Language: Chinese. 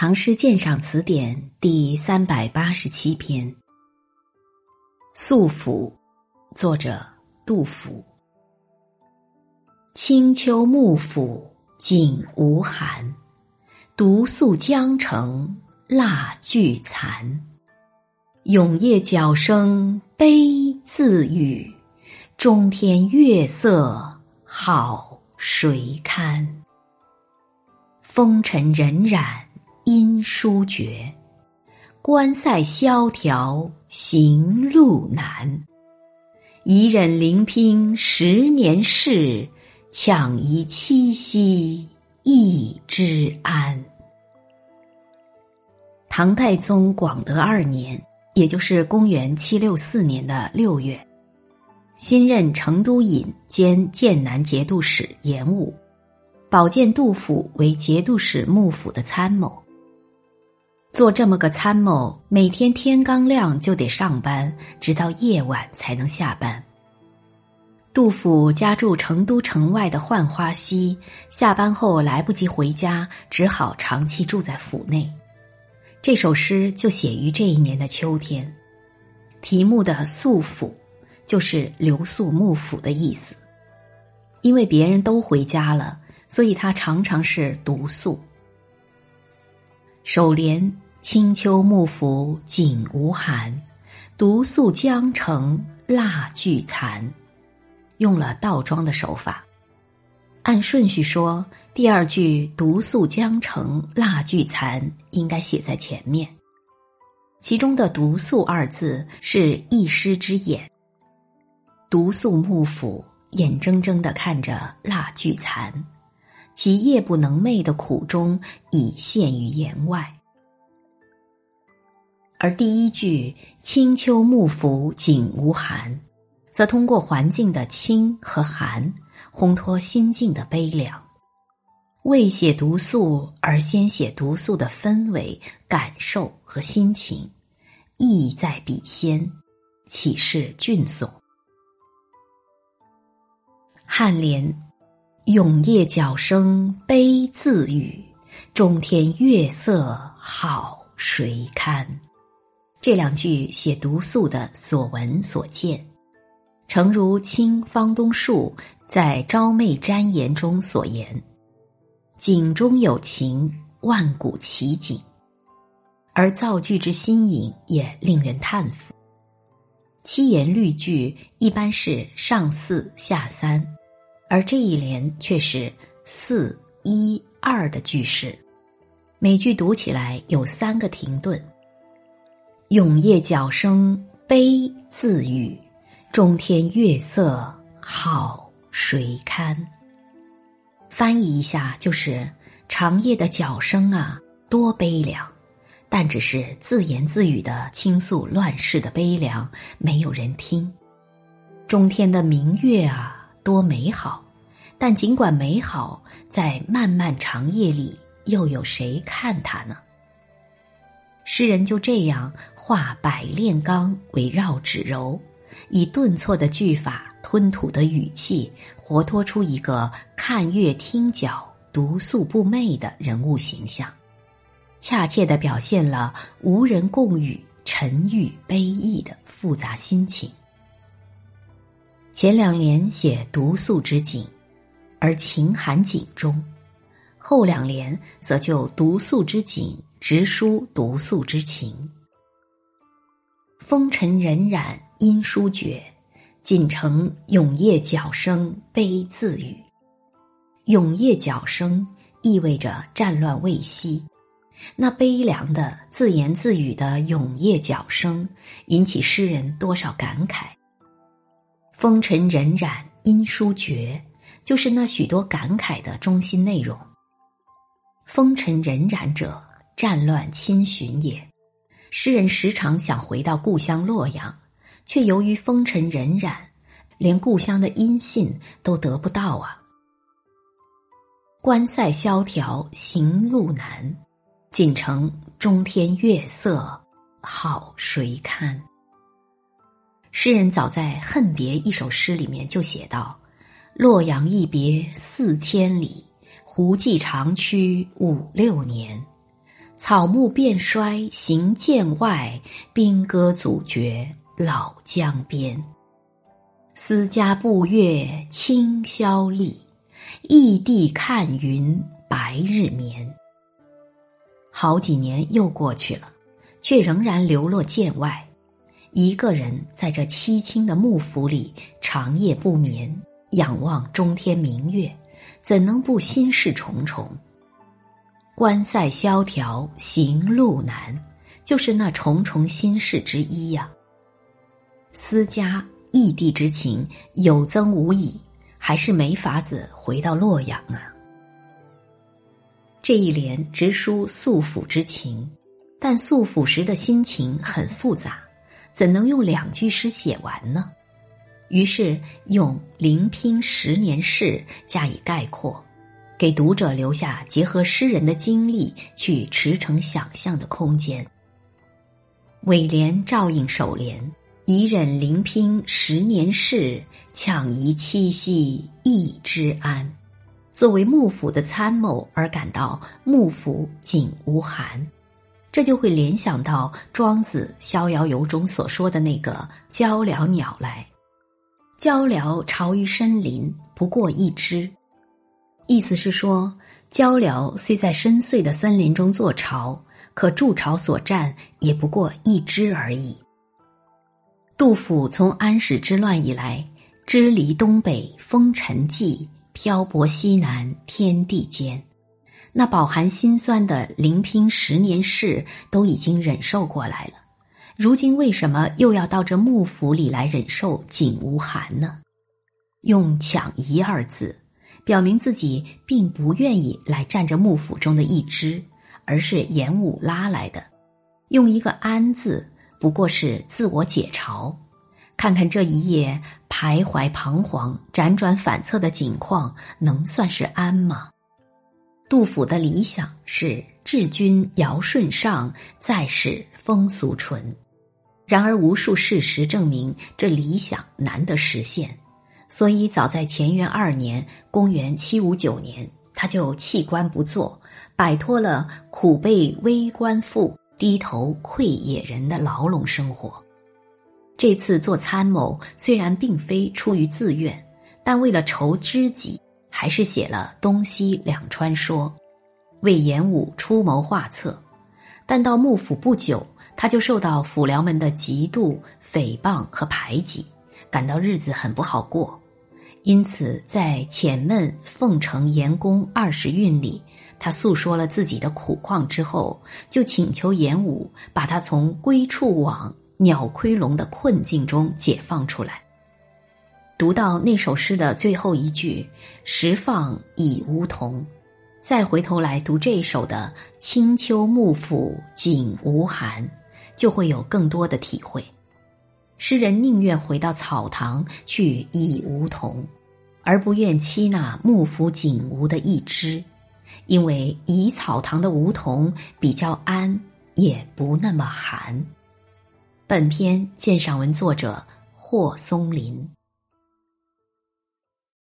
唐诗鉴赏词典》第三百八十七篇，《宿府》，作者杜甫。清秋幕府景无寒，独宿江城蜡炬残。永夜角声悲自语，中天月色好谁堪？风尘荏苒。因书绝，关塞萧条行路难。一忍临拼十年事，抢一七夕一之安。唐太宗广德二年，也就是公元七六四年的六月，新任成都尹兼剑南节度使严武，保荐杜甫为节度使幕府的参谋。做这么个参谋，每天天刚亮就得上班，直到夜晚才能下班。杜甫家住成都城外的浣花溪，下班后来不及回家，只好长期住在府内。这首诗就写于这一年的秋天，题目的“宿府”就是留宿幕府的意思。因为别人都回家了，所以他常常是独宿。首联“清秋幕府景无寒，独宿江城蜡炬残”，用了倒装的手法。按顺序说，第二句“独宿江城蜡炬残”应该写在前面。其中的“独宿”二字是一师之眼，独宿幕府，眼睁睁的看着蜡炬残。其夜不能寐的苦衷已现于言外，而第一句“清秋幕府景无寒”，则通过环境的清和寒，烘托心境的悲凉。未写独宿，而先写独宿的氛围、感受和心情，意在笔先，岂是俊颂？颔联。永夜角声悲自语，中天月色好谁堪？这两句写独宿的所闻所见，诚如清方东树在《昭媚瞻言》中所言：“景中有情，万古奇景。”而造句之新颖也令人叹服。七言律句一般是上四下三。而这一联却是四一二的句式，每句读起来有三个停顿。永夜角声悲自语，中天月色好谁堪？翻译一下就是长夜的角声啊，多悲凉！但只是自言自语的倾诉乱世的悲凉，没有人听。中天的明月啊。多美好，但尽管美好，在漫漫长夜里，又有谁看它呢？诗人就这样化百炼钢为绕指柔，以顿挫的句法、吞吐的语气，活脱出一个看月听角、独宿不寐的人物形象，恰切的表现了无人共语、沉郁悲意的复杂心情。前两联写独宿之景，而情含景中；后两联则就独宿之景直抒独宿之情。风尘荏苒因书绝，锦城永夜角声悲自语。永夜角声意味着战乱未息，那悲凉的自言自语的永夜角声，引起诗人多少感慨。风尘荏苒音书绝，就是那许多感慨的中心内容。风尘荏苒者，战乱侵寻也。诗人时常想回到故乡洛阳，却由于风尘荏苒，连故乡的音信都得不到啊。关塞萧条行路难，锦城中天月色好谁堪？诗人早在《恨别》一首诗里面就写道：“洛阳一别四千里，胡骑长驱五六年。草木变衰行剑外，兵戈阻绝老江边。思家步月清宵立，异地看云白日眠。好几年又过去了，却仍然流落剑外，一个人在这凄清的幕府里长夜不眠，仰望中天明月，怎能不心事重重？关塞萧条行路难，就是那重重心事之一呀。思家。异地之情有增无已，还是没法子回到洛阳啊。这一联直抒素府之情，但素府时的心情很复杂，怎能用两句诗写完呢？于是用“临拼十年事”加以概括，给读者留下结合诗人的经历去驰骋想象的空间。尾联照应首联。已忍临拼十年事，抢遗七夕一之安。作为幕府的参谋而感到幕府景无寒，这就会联想到庄子《逍遥游》中所说的那个鹪鹩鸟来。鹪鹩巢于深林，不过一只。意思是说，鹪鹩虽在深邃的森林中做巢，可筑巢所占也不过一只而已。杜甫从安史之乱以来，支离东北风尘际，漂泊西南天地间，那饱含辛酸的临拼十年事都已经忍受过来了，如今为什么又要到这幕府里来忍受景无寒呢？用“抢一”二字，表明自己并不愿意来占着幕府中的一支，而是严武拉来的。用一个“安”字。不过是自我解嘲，看看这一夜徘徊彷徨、辗转反侧的景况，能算是安吗？杜甫的理想是治君尧舜上，再使风俗淳。然而无数事实证明，这理想难得实现。所以早在乾元二年（公元759年），他就弃官不做，摆脱了苦被微官附。低头窥野人的牢笼生活。这次做参谋虽然并非出于自愿，但为了筹知己，还是写了《东西两川说》，为严武出谋划策。但到幕府不久，他就受到府僚们的嫉妒、诽谤和排挤，感到日子很不好过。因此，在《遣闷奉承严公二十韵》里。他诉说了自己的苦况之后，就请求严武把他从归处网、鸟窥笼的困境中解放出来。读到那首诗的最后一句“时放已梧桐”，再回头来读这一首的“清秋幕府景无寒”，就会有更多的体会。诗人宁愿回到草堂去倚梧桐，而不愿栖那幕府景无的一枝。因为以草堂的梧桐比较安，也不那么寒。本篇鉴赏文作者霍松林。